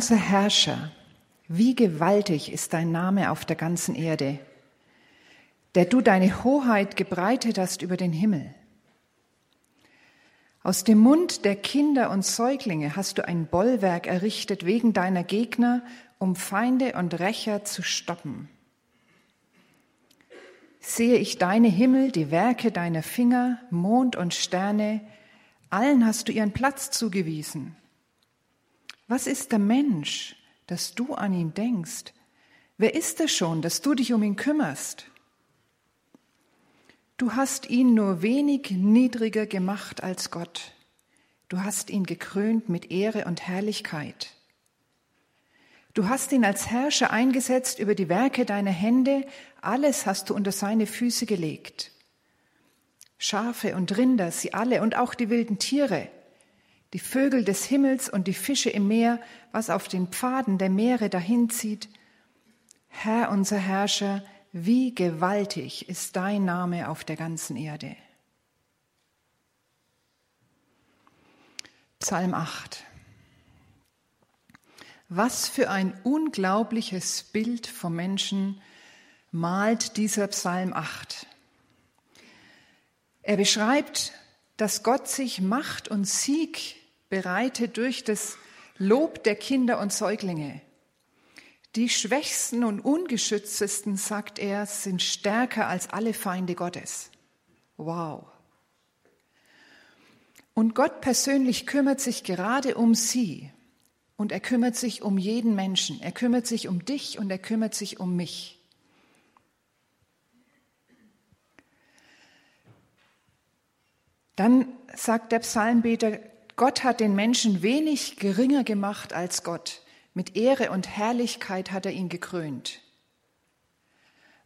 Unser Herrscher, wie gewaltig ist dein Name auf der ganzen Erde, der du deine Hoheit gebreitet hast über den Himmel. Aus dem Mund der Kinder und Säuglinge hast du ein Bollwerk errichtet wegen deiner Gegner, um Feinde und Rächer zu stoppen. Sehe ich deine Himmel, die Werke deiner Finger, Mond und Sterne, allen hast du ihren Platz zugewiesen. Was ist der Mensch, dass du an ihn denkst? Wer ist er schon, dass du dich um ihn kümmerst? Du hast ihn nur wenig niedriger gemacht als Gott. Du hast ihn gekrönt mit Ehre und Herrlichkeit. Du hast ihn als Herrscher eingesetzt über die Werke deiner Hände, alles hast du unter seine Füße gelegt. Schafe und Rinder, sie alle und auch die wilden Tiere, die Vögel des Himmels und die Fische im Meer, was auf den Pfaden der Meere dahinzieht. Herr unser Herrscher, wie gewaltig ist dein Name auf der ganzen Erde. Psalm 8. Was für ein unglaubliches Bild vom Menschen malt dieser Psalm 8. Er beschreibt, dass Gott sich Macht und Sieg bereitet durch das Lob der Kinder und Säuglinge. Die schwächsten und ungeschütztesten, sagt er, sind stärker als alle Feinde Gottes. Wow. Und Gott persönlich kümmert sich gerade um sie. Und er kümmert sich um jeden Menschen. Er kümmert sich um dich und er kümmert sich um mich. Dann sagt der Psalmbeter, Gott hat den Menschen wenig geringer gemacht als Gott. Mit Ehre und Herrlichkeit hat er ihn gekrönt.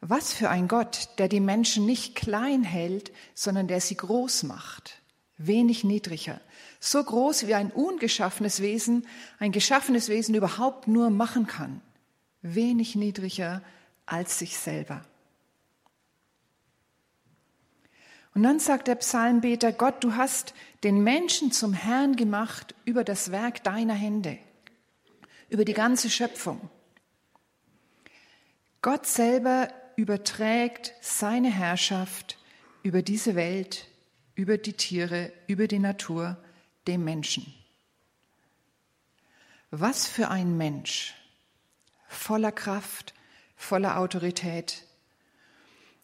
Was für ein Gott, der die Menschen nicht klein hält, sondern der sie groß macht. Wenig niedriger. So groß wie ein ungeschaffenes Wesen, ein geschaffenes Wesen überhaupt nur machen kann. Wenig niedriger als sich selber. Und dann sagt der Psalmbeter, Gott, du hast den Menschen zum Herrn gemacht über das Werk deiner Hände, über die ganze Schöpfung. Gott selber überträgt seine Herrschaft über diese Welt, über die Tiere, über die Natur, dem Menschen. Was für ein Mensch, voller Kraft, voller Autorität,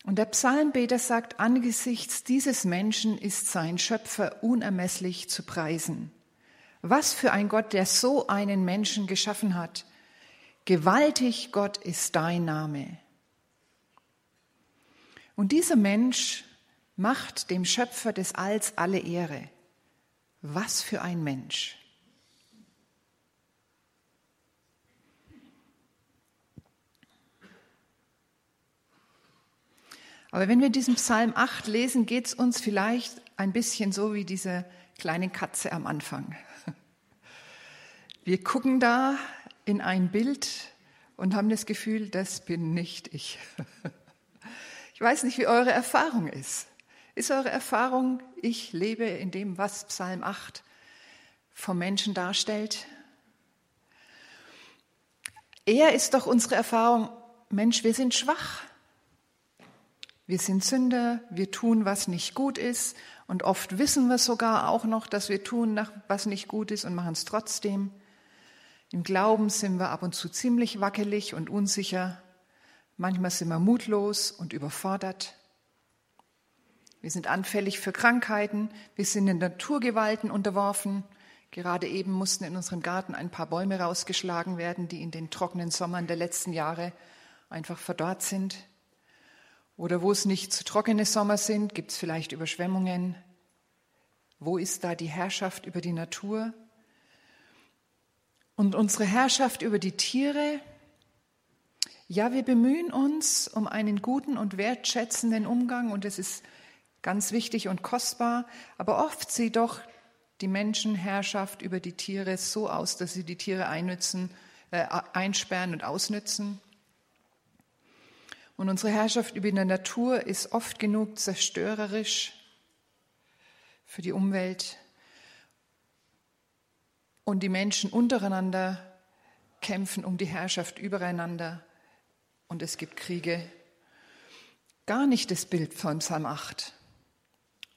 und der Psalmbeter sagt, angesichts dieses Menschen ist sein Schöpfer unermesslich zu preisen. Was für ein Gott, der so einen Menschen geschaffen hat. Gewaltig Gott ist dein Name. Und dieser Mensch macht dem Schöpfer des Alls alle Ehre. Was für ein Mensch. Aber wenn wir diesen Psalm 8 lesen, geht es uns vielleicht ein bisschen so wie diese kleine Katze am Anfang. Wir gucken da in ein Bild und haben das Gefühl, das bin nicht ich. Ich weiß nicht, wie eure Erfahrung ist. Ist eure Erfahrung, ich lebe in dem, was Psalm 8 vom Menschen darstellt? Eher ist doch unsere Erfahrung, Mensch, wir sind schwach. Wir sind Sünder, wir tun, was nicht gut ist und oft wissen wir sogar auch noch, dass wir tun, was nicht gut ist und machen es trotzdem. Im Glauben sind wir ab und zu ziemlich wackelig und unsicher. Manchmal sind wir mutlos und überfordert. Wir sind anfällig für Krankheiten. Wir sind in Naturgewalten unterworfen. Gerade eben mussten in unserem Garten ein paar Bäume rausgeschlagen werden, die in den trockenen Sommern der letzten Jahre einfach verdorrt sind. Oder wo es nicht zu trockene Sommer sind, gibt es vielleicht Überschwemmungen. Wo ist da die Herrschaft über die Natur? Und unsere Herrschaft über die Tiere? Ja, wir bemühen uns um einen guten und wertschätzenden Umgang und es ist ganz wichtig und kostbar, aber oft sieht doch die Menschenherrschaft über die Tiere so aus, dass sie die Tiere einnützen, äh, einsperren und ausnützen. Und unsere Herrschaft über die Natur ist oft genug zerstörerisch für die Umwelt. Und die Menschen untereinander kämpfen um die Herrschaft übereinander und es gibt Kriege. Gar nicht das Bild von Psalm 8.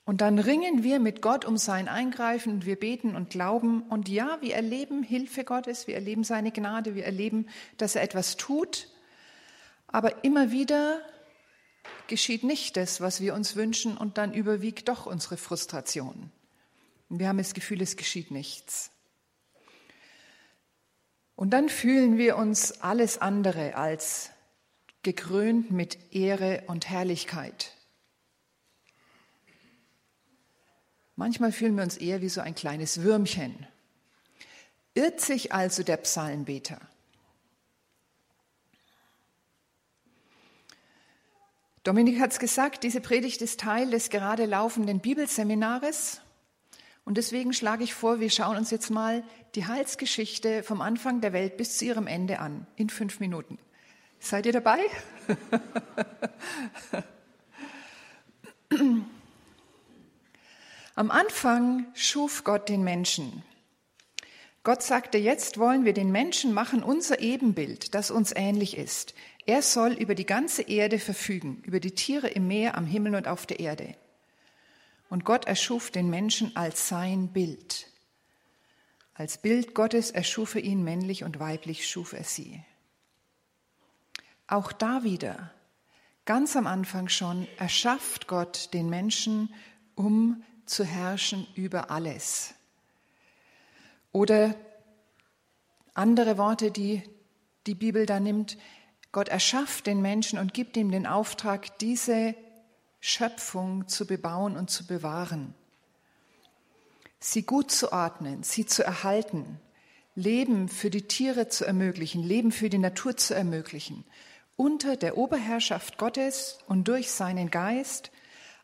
Und dann ringen wir mit Gott um sein Eingreifen und wir beten und glauben. Und ja, wir erleben Hilfe Gottes, wir erleben seine Gnade, wir erleben, dass er etwas tut. Aber immer wieder geschieht nicht das, was wir uns wünschen und dann überwiegt doch unsere Frustration. Wir haben das Gefühl, es geschieht nichts. Und dann fühlen wir uns alles andere als gekrönt mit Ehre und Herrlichkeit. Manchmal fühlen wir uns eher wie so ein kleines Würmchen. Irrt sich also der Psalmbeter? Dominik hat es gesagt, diese Predigt ist Teil des gerade laufenden Bibelseminares. Und deswegen schlage ich vor, wir schauen uns jetzt mal die Heilsgeschichte vom Anfang der Welt bis zu ihrem Ende an, in fünf Minuten. Seid ihr dabei? Am Anfang schuf Gott den Menschen. Gott sagte, jetzt wollen wir den Menschen machen, unser Ebenbild, das uns ähnlich ist. Er soll über die ganze Erde verfügen, über die Tiere im Meer, am Himmel und auf der Erde. Und Gott erschuf den Menschen als sein Bild. Als Bild Gottes erschuf er ihn männlich und weiblich, schuf er sie. Auch da wieder, ganz am Anfang schon, erschafft Gott den Menschen, um zu herrschen über alles. Oder andere Worte, die die Bibel da nimmt, Gott erschafft den Menschen und gibt ihm den Auftrag, diese Schöpfung zu bebauen und zu bewahren, sie gut zu ordnen, sie zu erhalten, Leben für die Tiere zu ermöglichen, Leben für die Natur zu ermöglichen, unter der Oberherrschaft Gottes und durch seinen Geist,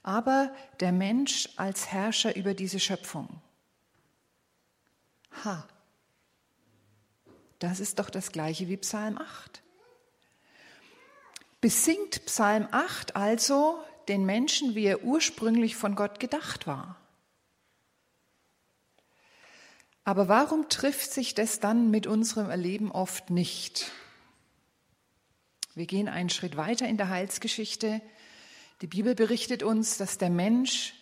aber der Mensch als Herrscher über diese Schöpfung. Ha, das ist doch das gleiche wie Psalm 8. Besingt Psalm 8 also den Menschen, wie er ursprünglich von Gott gedacht war. Aber warum trifft sich das dann mit unserem Erleben oft nicht? Wir gehen einen Schritt weiter in der Heilsgeschichte. Die Bibel berichtet uns, dass der Mensch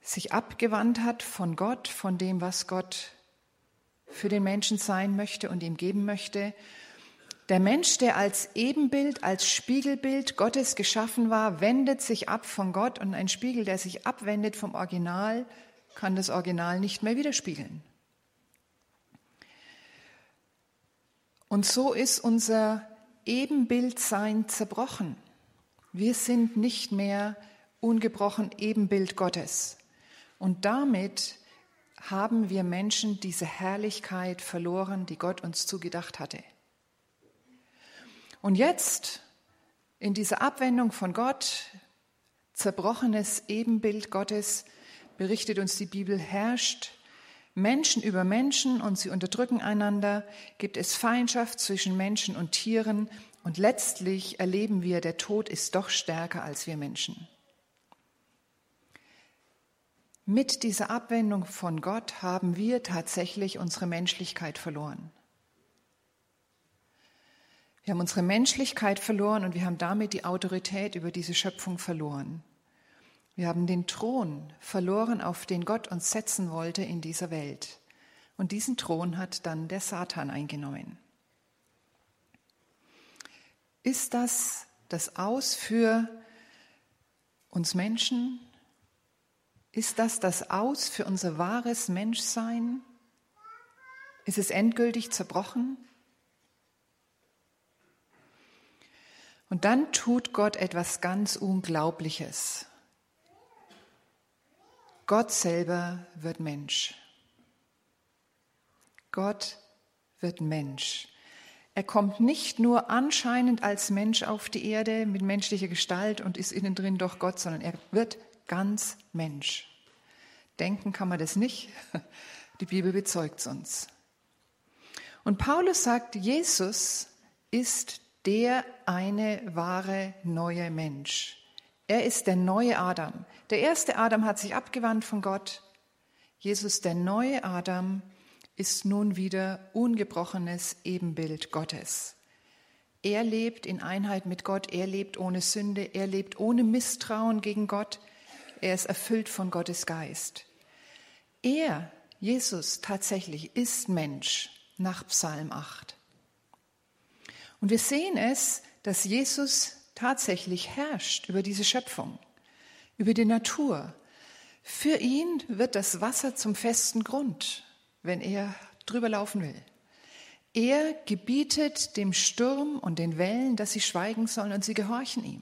sich abgewandt hat von Gott, von dem, was Gott für den Menschen sein möchte und ihm geben möchte der Mensch, der als Ebenbild, als Spiegelbild Gottes geschaffen war, wendet sich ab von Gott und ein Spiegel, der sich abwendet vom Original, kann das Original nicht mehr widerspiegeln. Und so ist unser Ebenbildsein zerbrochen. Wir sind nicht mehr ungebrochen Ebenbild Gottes. Und damit haben wir Menschen diese Herrlichkeit verloren, die Gott uns zugedacht hatte. Und jetzt, in dieser Abwendung von Gott, zerbrochenes Ebenbild Gottes, berichtet uns die Bibel, herrscht Menschen über Menschen und sie unterdrücken einander, gibt es Feindschaft zwischen Menschen und Tieren und letztlich erleben wir, der Tod ist doch stärker als wir Menschen. Mit dieser Abwendung von Gott haben wir tatsächlich unsere Menschlichkeit verloren. Wir haben unsere Menschlichkeit verloren und wir haben damit die Autorität über diese Schöpfung verloren. Wir haben den Thron verloren, auf den Gott uns setzen wollte in dieser Welt. Und diesen Thron hat dann der Satan eingenommen. Ist das das Aus für uns Menschen? Ist das das Aus für unser wahres Menschsein? Ist es endgültig zerbrochen? Und dann tut Gott etwas ganz Unglaubliches. Gott selber wird Mensch. Gott wird Mensch. Er kommt nicht nur anscheinend als Mensch auf die Erde mit menschlicher Gestalt und ist innen drin doch Gott, sondern er wird ganz Mensch. Denken kann man das nicht. Die Bibel bezeugt es uns. Und Paulus sagt, Jesus ist der eine wahre neue Mensch. Er ist der neue Adam. Der erste Adam hat sich abgewandt von Gott. Jesus, der neue Adam, ist nun wieder ungebrochenes Ebenbild Gottes. Er lebt in Einheit mit Gott, er lebt ohne Sünde, er lebt ohne Misstrauen gegen Gott, er ist erfüllt von Gottes Geist. Er, Jesus tatsächlich, ist Mensch nach Psalm 8. Und wir sehen es, dass Jesus tatsächlich herrscht über diese Schöpfung, über die Natur. Für ihn wird das Wasser zum festen Grund, wenn er drüber laufen will. Er gebietet dem Sturm und den Wellen, dass sie schweigen sollen und sie gehorchen ihm.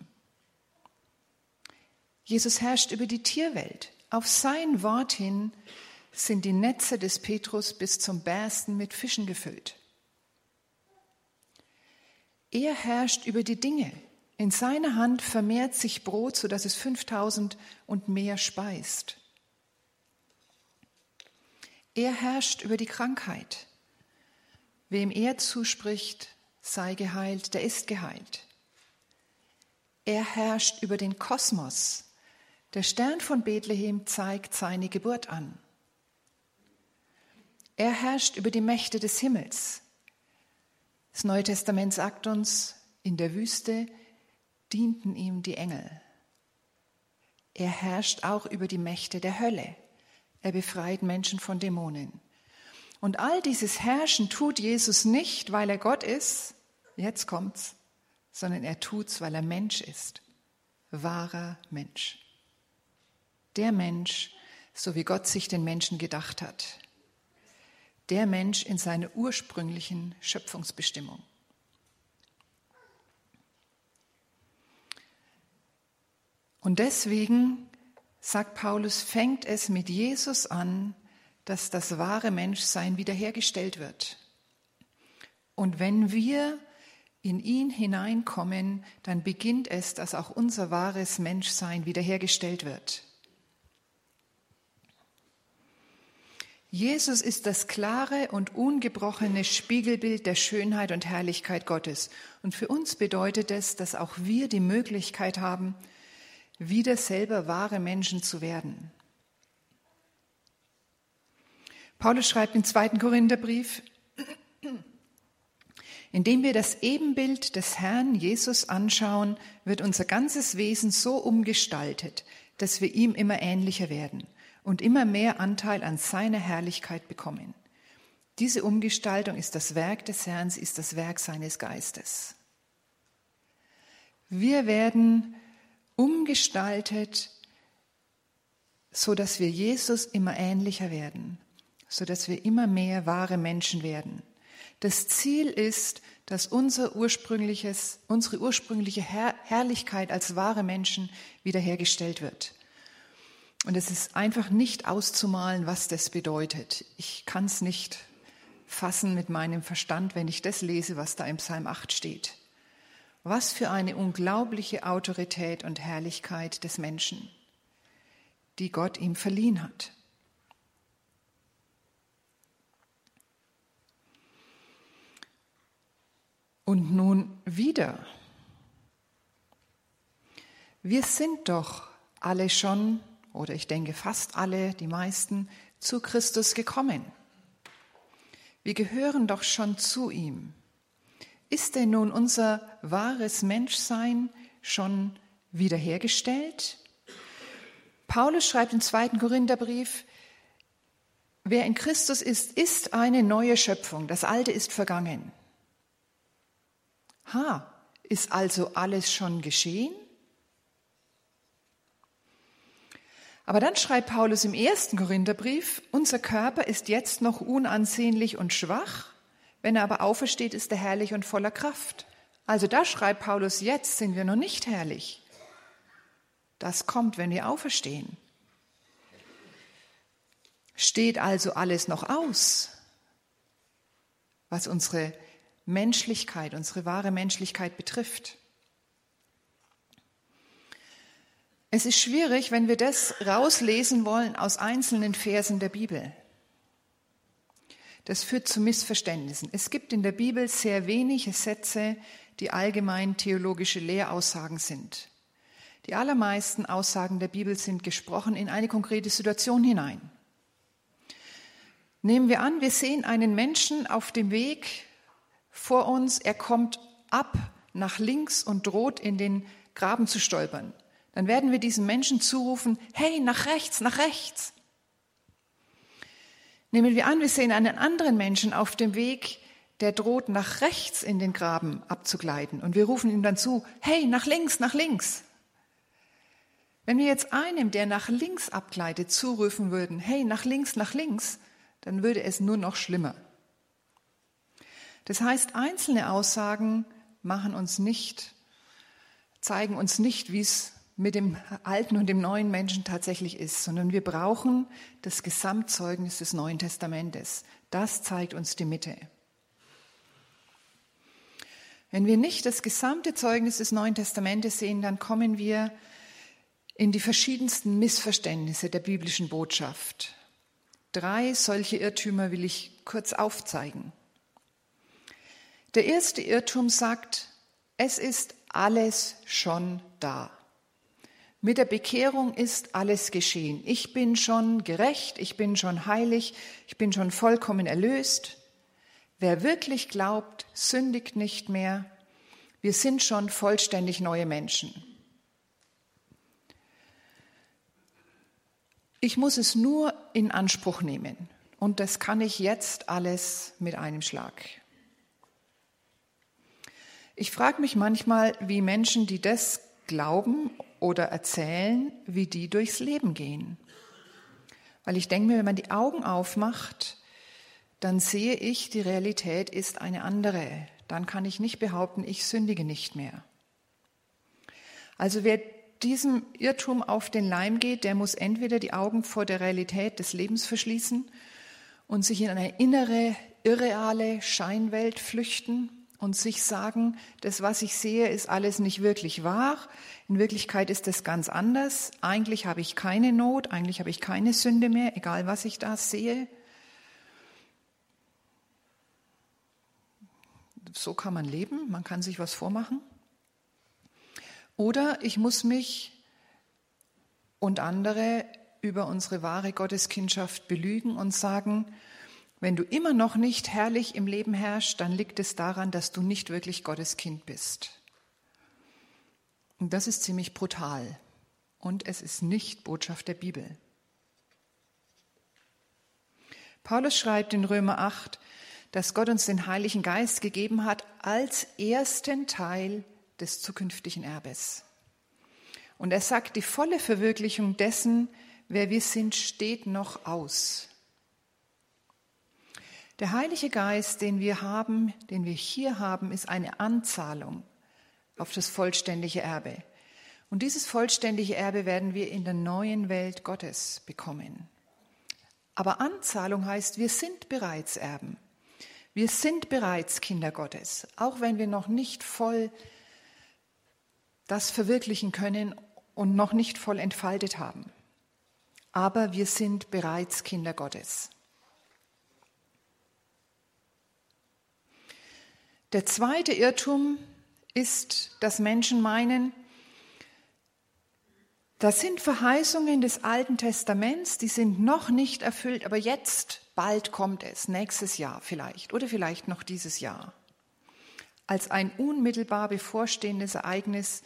Jesus herrscht über die Tierwelt. Auf sein Wort hin sind die Netze des Petrus bis zum Bersten mit Fischen gefüllt. Er herrscht über die Dinge. In seiner Hand vermehrt sich Brot, sodass es 5000 und mehr speist. Er herrscht über die Krankheit. Wem er zuspricht, sei geheilt, der ist geheilt. Er herrscht über den Kosmos. Der Stern von Bethlehem zeigt seine Geburt an. Er herrscht über die Mächte des Himmels. Das Neue Testament sagt uns, in der Wüste dienten ihm die Engel. Er herrscht auch über die Mächte der Hölle. Er befreit Menschen von Dämonen. Und all dieses Herrschen tut Jesus nicht, weil er Gott ist, jetzt kommt's, sondern er tut's, weil er Mensch ist. Wahrer Mensch. Der Mensch, so wie Gott sich den Menschen gedacht hat. Der Mensch in seiner ursprünglichen Schöpfungsbestimmung. Und deswegen, sagt Paulus, fängt es mit Jesus an, dass das wahre Menschsein wiederhergestellt wird. Und wenn wir in ihn hineinkommen, dann beginnt es, dass auch unser wahres Menschsein wiederhergestellt wird. Jesus ist das klare und ungebrochene Spiegelbild der Schönheit und Herrlichkeit Gottes. Und für uns bedeutet es, dass auch wir die Möglichkeit haben, wieder selber wahre Menschen zu werden. Paulus schreibt im zweiten Korintherbrief, indem wir das Ebenbild des Herrn Jesus anschauen, wird unser ganzes Wesen so umgestaltet, dass wir ihm immer ähnlicher werden und immer mehr Anteil an seiner Herrlichkeit bekommen. Diese Umgestaltung ist das Werk des Herrn, ist das Werk seines Geistes. Wir werden umgestaltet, so dass wir Jesus immer ähnlicher werden, so dass wir immer mehr wahre Menschen werden. Das Ziel ist, dass unser ursprüngliches, unsere ursprüngliche Herr Herrlichkeit als wahre Menschen wiederhergestellt wird. Und es ist einfach nicht auszumalen, was das bedeutet. Ich kann es nicht fassen mit meinem Verstand, wenn ich das lese, was da im Psalm 8 steht. Was für eine unglaubliche Autorität und Herrlichkeit des Menschen, die Gott ihm verliehen hat. Und nun wieder. Wir sind doch alle schon, oder ich denke fast alle, die meisten, zu Christus gekommen. Wir gehören doch schon zu ihm. Ist denn nun unser wahres Menschsein schon wiederhergestellt? Paulus schreibt im zweiten Korintherbrief, wer in Christus ist, ist eine neue Schöpfung. Das Alte ist vergangen. Ha, ist also alles schon geschehen? Aber dann schreibt Paulus im ersten Korintherbrief, unser Körper ist jetzt noch unansehnlich und schwach, wenn er aber aufersteht, ist er herrlich und voller Kraft. Also da schreibt Paulus, jetzt sind wir noch nicht herrlich. Das kommt, wenn wir auferstehen. Steht also alles noch aus, was unsere Menschlichkeit, unsere wahre Menschlichkeit betrifft. Es ist schwierig, wenn wir das rauslesen wollen aus einzelnen Versen der Bibel. Das führt zu Missverständnissen. Es gibt in der Bibel sehr wenige Sätze, die allgemein theologische Lehraussagen sind. Die allermeisten Aussagen der Bibel sind gesprochen in eine konkrete Situation hinein. Nehmen wir an, wir sehen einen Menschen auf dem Weg vor uns, er kommt ab nach links und droht in den Graben zu stolpern. Dann werden wir diesem Menschen zurufen, hey, nach rechts, nach rechts. Nehmen wir an, wir sehen einen anderen Menschen auf dem Weg, der droht nach rechts in den Graben abzugleiten. Und wir rufen ihm dann zu, hey, nach links, nach links. Wenn wir jetzt einem, der nach links abgleitet, zurufen würden, hey, nach links, nach links, dann würde es nur noch schlimmer. Das heißt, einzelne Aussagen machen uns nicht, zeigen uns nicht, wie es mit dem alten und dem neuen Menschen tatsächlich ist, sondern wir brauchen das Gesamtzeugnis des Neuen Testamentes. Das zeigt uns die Mitte. Wenn wir nicht das gesamte Zeugnis des Neuen Testamentes sehen, dann kommen wir in die verschiedensten Missverständnisse der biblischen Botschaft. Drei solche Irrtümer will ich kurz aufzeigen. Der erste Irrtum sagt, es ist alles schon da. Mit der Bekehrung ist alles geschehen. Ich bin schon gerecht, ich bin schon heilig, ich bin schon vollkommen erlöst. Wer wirklich glaubt, sündigt nicht mehr. Wir sind schon vollständig neue Menschen. Ich muss es nur in Anspruch nehmen. Und das kann ich jetzt alles mit einem Schlag. Ich frage mich manchmal, wie Menschen, die das glauben oder erzählen, wie die durchs Leben gehen. Weil ich denke mir, wenn man die Augen aufmacht, dann sehe ich, die Realität ist eine andere. Dann kann ich nicht behaupten, ich sündige nicht mehr. Also wer diesem Irrtum auf den Leim geht, der muss entweder die Augen vor der Realität des Lebens verschließen und sich in eine innere, irreale Scheinwelt flüchten und sich sagen, das, was ich sehe, ist alles nicht wirklich wahr. In Wirklichkeit ist es ganz anders. Eigentlich habe ich keine Not, eigentlich habe ich keine Sünde mehr, egal was ich da sehe. so kann man leben, man kann sich was vormachen. Oder ich muss mich und andere über unsere wahre Gotteskindschaft belügen und sagen, wenn du immer noch nicht herrlich im Leben herrschst, dann liegt es daran, dass du nicht wirklich Gottes Kind bist. Und das ist ziemlich brutal. Und es ist nicht Botschaft der Bibel. Paulus schreibt in Römer 8, dass Gott uns den Heiligen Geist gegeben hat als ersten Teil des zukünftigen Erbes. Und er sagt, die volle Verwirklichung dessen, wer wir sind, steht noch aus. Der Heilige Geist, den wir haben, den wir hier haben, ist eine Anzahlung auf das vollständige Erbe. Und dieses vollständige Erbe werden wir in der neuen Welt Gottes bekommen. Aber Anzahlung heißt, wir sind bereits Erben. Wir sind bereits Kinder Gottes, auch wenn wir noch nicht voll das verwirklichen können und noch nicht voll entfaltet haben. Aber wir sind bereits Kinder Gottes. Der zweite Irrtum ist, dass Menschen meinen, das sind Verheißungen des Alten Testaments, die sind noch nicht erfüllt, aber jetzt, bald kommt es, nächstes Jahr vielleicht oder vielleicht noch dieses Jahr. Als ein unmittelbar bevorstehendes Ereignis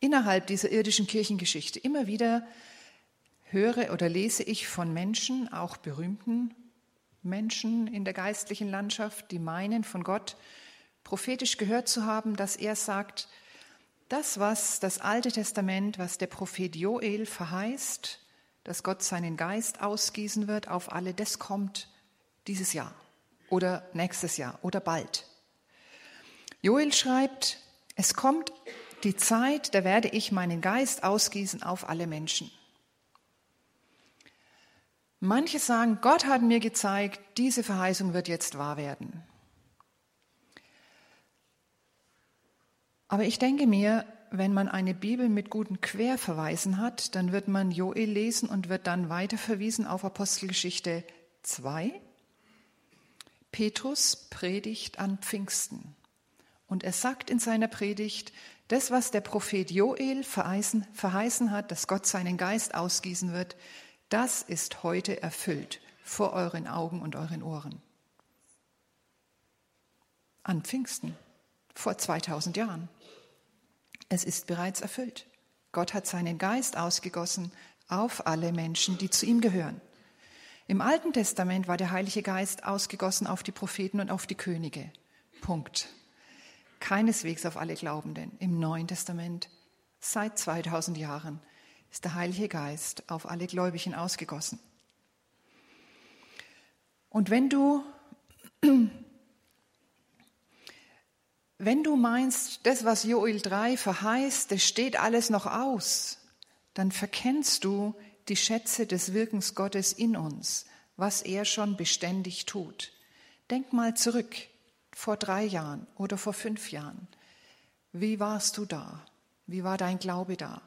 innerhalb dieser irdischen Kirchengeschichte. Immer wieder höre oder lese ich von Menschen, auch berühmten Menschen in der geistlichen Landschaft, die meinen, von Gott prophetisch gehört zu haben, dass er sagt, das, was das Alte Testament, was der Prophet Joel verheißt, dass Gott seinen Geist ausgießen wird auf alle, das kommt dieses Jahr oder nächstes Jahr oder bald. Joel schreibt, es kommt die Zeit, da werde ich meinen Geist ausgießen auf alle Menschen. Manche sagen, Gott hat mir gezeigt, diese Verheißung wird jetzt wahr werden. Aber ich denke mir, wenn man eine Bibel mit guten Querverweisen hat, dann wird man Joel lesen und wird dann weiterverwiesen auf Apostelgeschichte 2. Petrus predigt an Pfingsten. Und er sagt in seiner Predigt, das, was der Prophet Joel verheißen, verheißen hat, dass Gott seinen Geist ausgießen wird, das ist heute erfüllt. vor euren Augen und euren Ohren. An Pfingsten, vor 2000 Jahren. Es ist bereits erfüllt. Gott hat seinen Geist ausgegossen auf alle Menschen, die zu ihm gehören. Im Alten Testament war der Heilige Geist ausgegossen auf die Propheten und auf die Könige. Punkt. Keineswegs auf alle Glaubenden. Im Neuen Testament, seit 2000 Jahren, ist der Heilige Geist auf alle Gläubigen ausgegossen. Und wenn du, wenn du meinst, das, was Joel 3 verheißt, das steht alles noch aus, dann verkennst du die Schätze des Wirkens Gottes in uns, was er schon beständig tut. Denk mal zurück, vor drei Jahren oder vor fünf Jahren. Wie warst du da? Wie war dein Glaube da?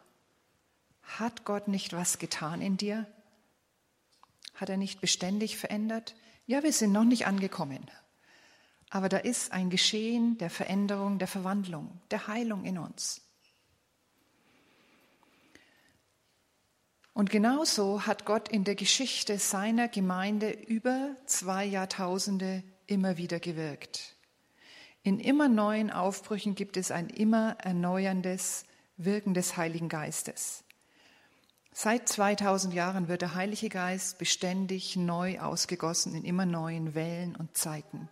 Hat Gott nicht was getan in dir? Hat er nicht beständig verändert? Ja, wir sind noch nicht angekommen. Aber da ist ein Geschehen der Veränderung, der Verwandlung, der Heilung in uns. Und genauso hat Gott in der Geschichte seiner Gemeinde über zwei Jahrtausende immer wieder gewirkt. In immer neuen Aufbrüchen gibt es ein immer erneuerndes Wirken des Heiligen Geistes. Seit 2000 Jahren wird der Heilige Geist beständig neu ausgegossen in immer neuen Wellen und Zeiten.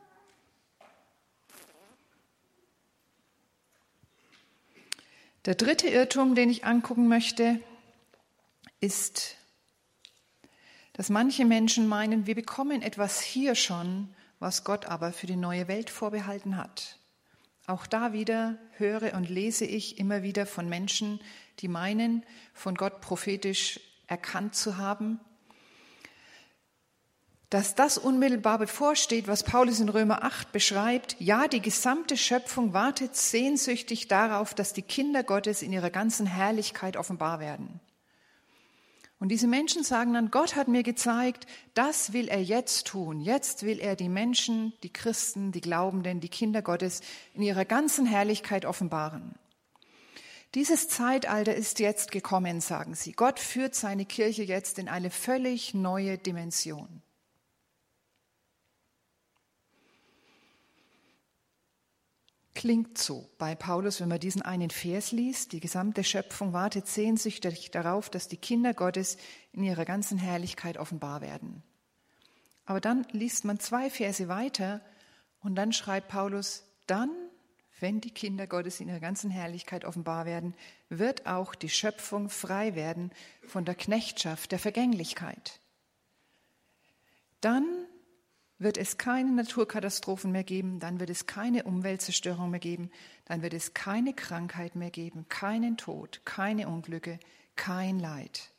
Der dritte Irrtum, den ich angucken möchte, ist, dass manche Menschen meinen, wir bekommen etwas hier schon, was Gott aber für die neue Welt vorbehalten hat. Auch da wieder höre und lese ich immer wieder von Menschen, die meinen, von Gott prophetisch erkannt zu haben, dass das unmittelbar bevorsteht, was Paulus in Römer 8 beschreibt. Ja, die gesamte Schöpfung wartet sehnsüchtig darauf, dass die Kinder Gottes in ihrer ganzen Herrlichkeit offenbar werden. Und diese Menschen sagen dann, Gott hat mir gezeigt, das will er jetzt tun. Jetzt will er die Menschen, die Christen, die Glaubenden, die Kinder Gottes in ihrer ganzen Herrlichkeit offenbaren. Dieses Zeitalter ist jetzt gekommen, sagen sie. Gott führt seine Kirche jetzt in eine völlig neue Dimension. Klingt so bei Paulus, wenn man diesen einen Vers liest. Die gesamte Schöpfung wartet sehnsüchtig darauf, dass die Kinder Gottes in ihrer ganzen Herrlichkeit offenbar werden. Aber dann liest man zwei Verse weiter und dann schreibt Paulus, dann, wenn die Kinder Gottes in ihrer ganzen Herrlichkeit offenbar werden, wird auch die Schöpfung frei werden von der Knechtschaft der Vergänglichkeit. Dann wird es keine Naturkatastrophen mehr geben, dann wird es keine Umweltzerstörung mehr geben, dann wird es keine Krankheit mehr geben, keinen Tod, keine Unglücke, kein Leid.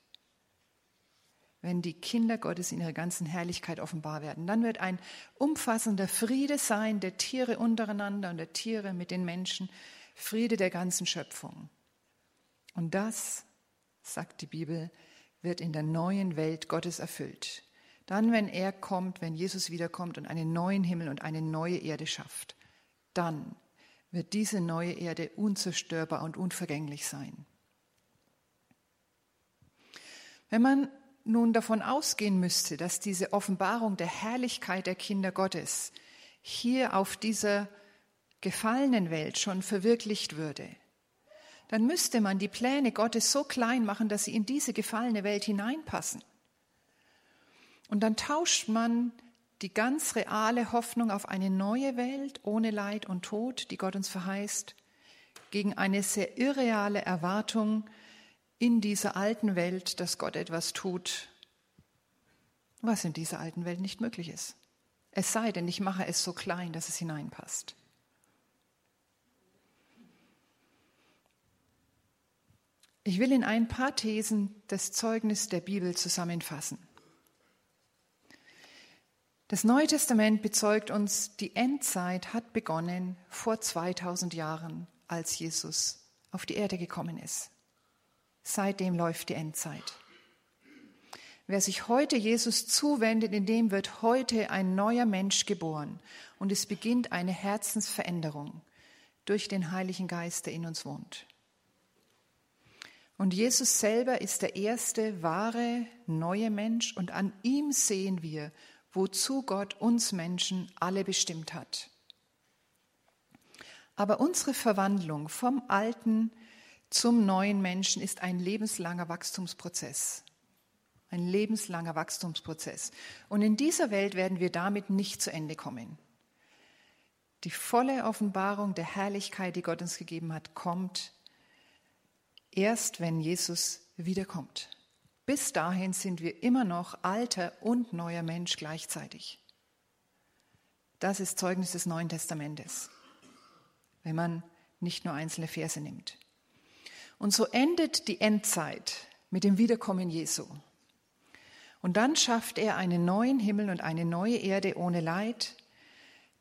Wenn die Kinder Gottes in ihrer ganzen Herrlichkeit offenbar werden, dann wird ein umfassender Friede sein der Tiere untereinander und der Tiere mit den Menschen, Friede der ganzen Schöpfung. Und das, sagt die Bibel, wird in der neuen Welt Gottes erfüllt. Dann, wenn er kommt, wenn Jesus wiederkommt und einen neuen Himmel und eine neue Erde schafft, dann wird diese neue Erde unzerstörbar und unvergänglich sein. Wenn man nun davon ausgehen müsste, dass diese Offenbarung der Herrlichkeit der Kinder Gottes hier auf dieser gefallenen Welt schon verwirklicht würde, dann müsste man die Pläne Gottes so klein machen, dass sie in diese gefallene Welt hineinpassen. Und dann tauscht man die ganz reale Hoffnung auf eine neue Welt ohne Leid und Tod, die Gott uns verheißt, gegen eine sehr irreale Erwartung in dieser alten Welt, dass Gott etwas tut, was in dieser alten Welt nicht möglich ist. Es sei denn, ich mache es so klein, dass es hineinpasst. Ich will in ein paar Thesen das Zeugnis der Bibel zusammenfassen. Das Neue Testament bezeugt uns, die Endzeit hat begonnen vor 2000 Jahren, als Jesus auf die Erde gekommen ist. Seitdem läuft die Endzeit. Wer sich heute Jesus zuwendet, in dem wird heute ein neuer Mensch geboren und es beginnt eine Herzensveränderung durch den Heiligen Geist, der in uns wohnt. Und Jesus selber ist der erste wahre neue Mensch und an ihm sehen wir, wozu Gott uns Menschen alle bestimmt hat. Aber unsere Verwandlung vom alten zum neuen Menschen ist ein lebenslanger Wachstumsprozess. Ein lebenslanger Wachstumsprozess. Und in dieser Welt werden wir damit nicht zu Ende kommen. Die volle Offenbarung der Herrlichkeit, die Gott uns gegeben hat, kommt erst, wenn Jesus wiederkommt. Bis dahin sind wir immer noch alter und neuer Mensch gleichzeitig. Das ist Zeugnis des Neuen Testamentes, wenn man nicht nur einzelne Verse nimmt. Und so endet die Endzeit mit dem Wiederkommen Jesu. Und dann schafft er einen neuen Himmel und eine neue Erde ohne Leid.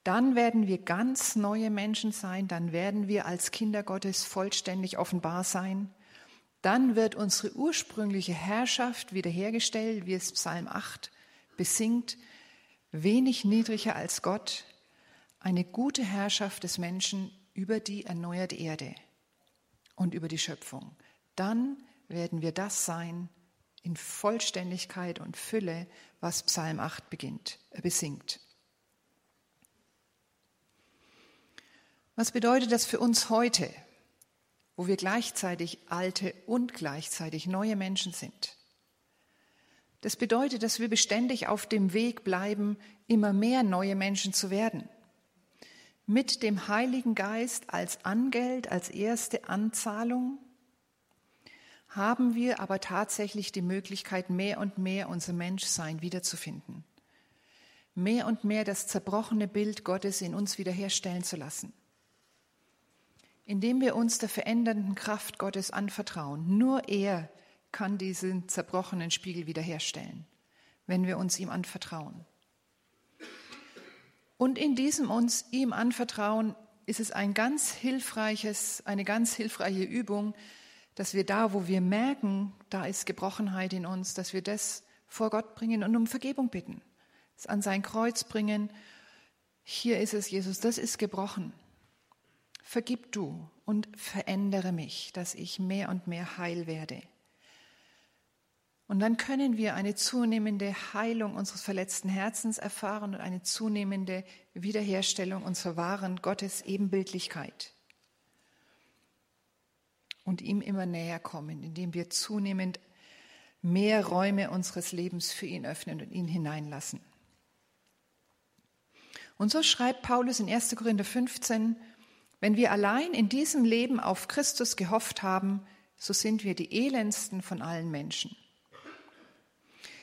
Dann werden wir ganz neue Menschen sein, dann werden wir als Kinder Gottes vollständig offenbar sein. Dann wird unsere ursprüngliche Herrschaft wiederhergestellt, wie es Psalm 8 besingt, wenig niedriger als Gott, eine gute Herrschaft des Menschen über die erneuerte Erde und über die Schöpfung. Dann werden wir das sein in Vollständigkeit und Fülle, was Psalm 8 beginnt, äh, besingt. Was bedeutet das für uns heute? Wo wir gleichzeitig alte und gleichzeitig neue Menschen sind. Das bedeutet, dass wir beständig auf dem Weg bleiben, immer mehr neue Menschen zu werden. Mit dem Heiligen Geist als Angeld, als erste Anzahlung haben wir aber tatsächlich die Möglichkeit, mehr und mehr unser Menschsein wiederzufinden. Mehr und mehr das zerbrochene Bild Gottes in uns wiederherstellen zu lassen indem wir uns der verändernden Kraft Gottes anvertrauen. Nur er kann diesen zerbrochenen Spiegel wiederherstellen, wenn wir uns ihm anvertrauen. Und in diesem uns ihm anvertrauen ist es ein ganz hilfreiches, eine ganz hilfreiche Übung, dass wir da, wo wir merken, da ist Gebrochenheit in uns, dass wir das vor Gott bringen und um Vergebung bitten, es an sein Kreuz bringen. Hier ist es, Jesus, das ist gebrochen vergib du und verändere mich, dass ich mehr und mehr heil werde. Und dann können wir eine zunehmende Heilung unseres verletzten Herzens erfahren und eine zunehmende Wiederherstellung unserer wahren Gottes Ebenbildlichkeit. Und ihm immer näher kommen, indem wir zunehmend mehr Räume unseres Lebens für ihn öffnen und ihn hineinlassen. Und so schreibt Paulus in 1. Korinther 15, wenn wir allein in diesem Leben auf Christus gehofft haben, so sind wir die elendsten von allen Menschen.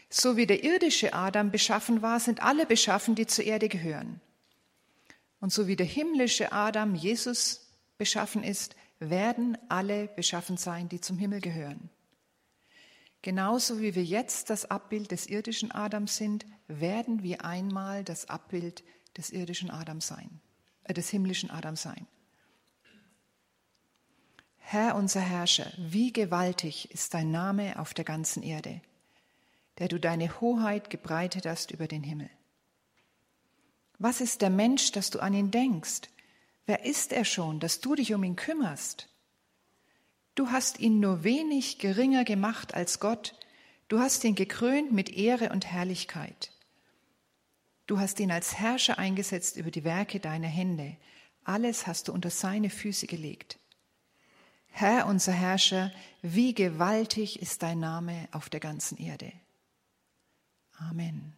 So wie der irdische Adam beschaffen war, sind alle beschaffen, die zur Erde gehören. Und so wie der himmlische Adam Jesus beschaffen ist, werden alle beschaffen sein, die zum Himmel gehören. Genauso wie wir jetzt das Abbild des irdischen Adams sind, werden wir einmal das Abbild des irdischen Adams sein, äh, des himmlischen Adams sein. Herr unser Herrscher, wie gewaltig ist dein Name auf der ganzen Erde, der du deine Hoheit gebreitet hast über den Himmel. Was ist der Mensch, dass du an ihn denkst? Wer ist er schon, dass du dich um ihn kümmerst? Du hast ihn nur wenig geringer gemacht als Gott, du hast ihn gekrönt mit Ehre und Herrlichkeit. Du hast ihn als Herrscher eingesetzt über die Werke deiner Hände, alles hast du unter seine Füße gelegt. Herr unser Herrscher, wie gewaltig ist dein Name auf der ganzen Erde. Amen.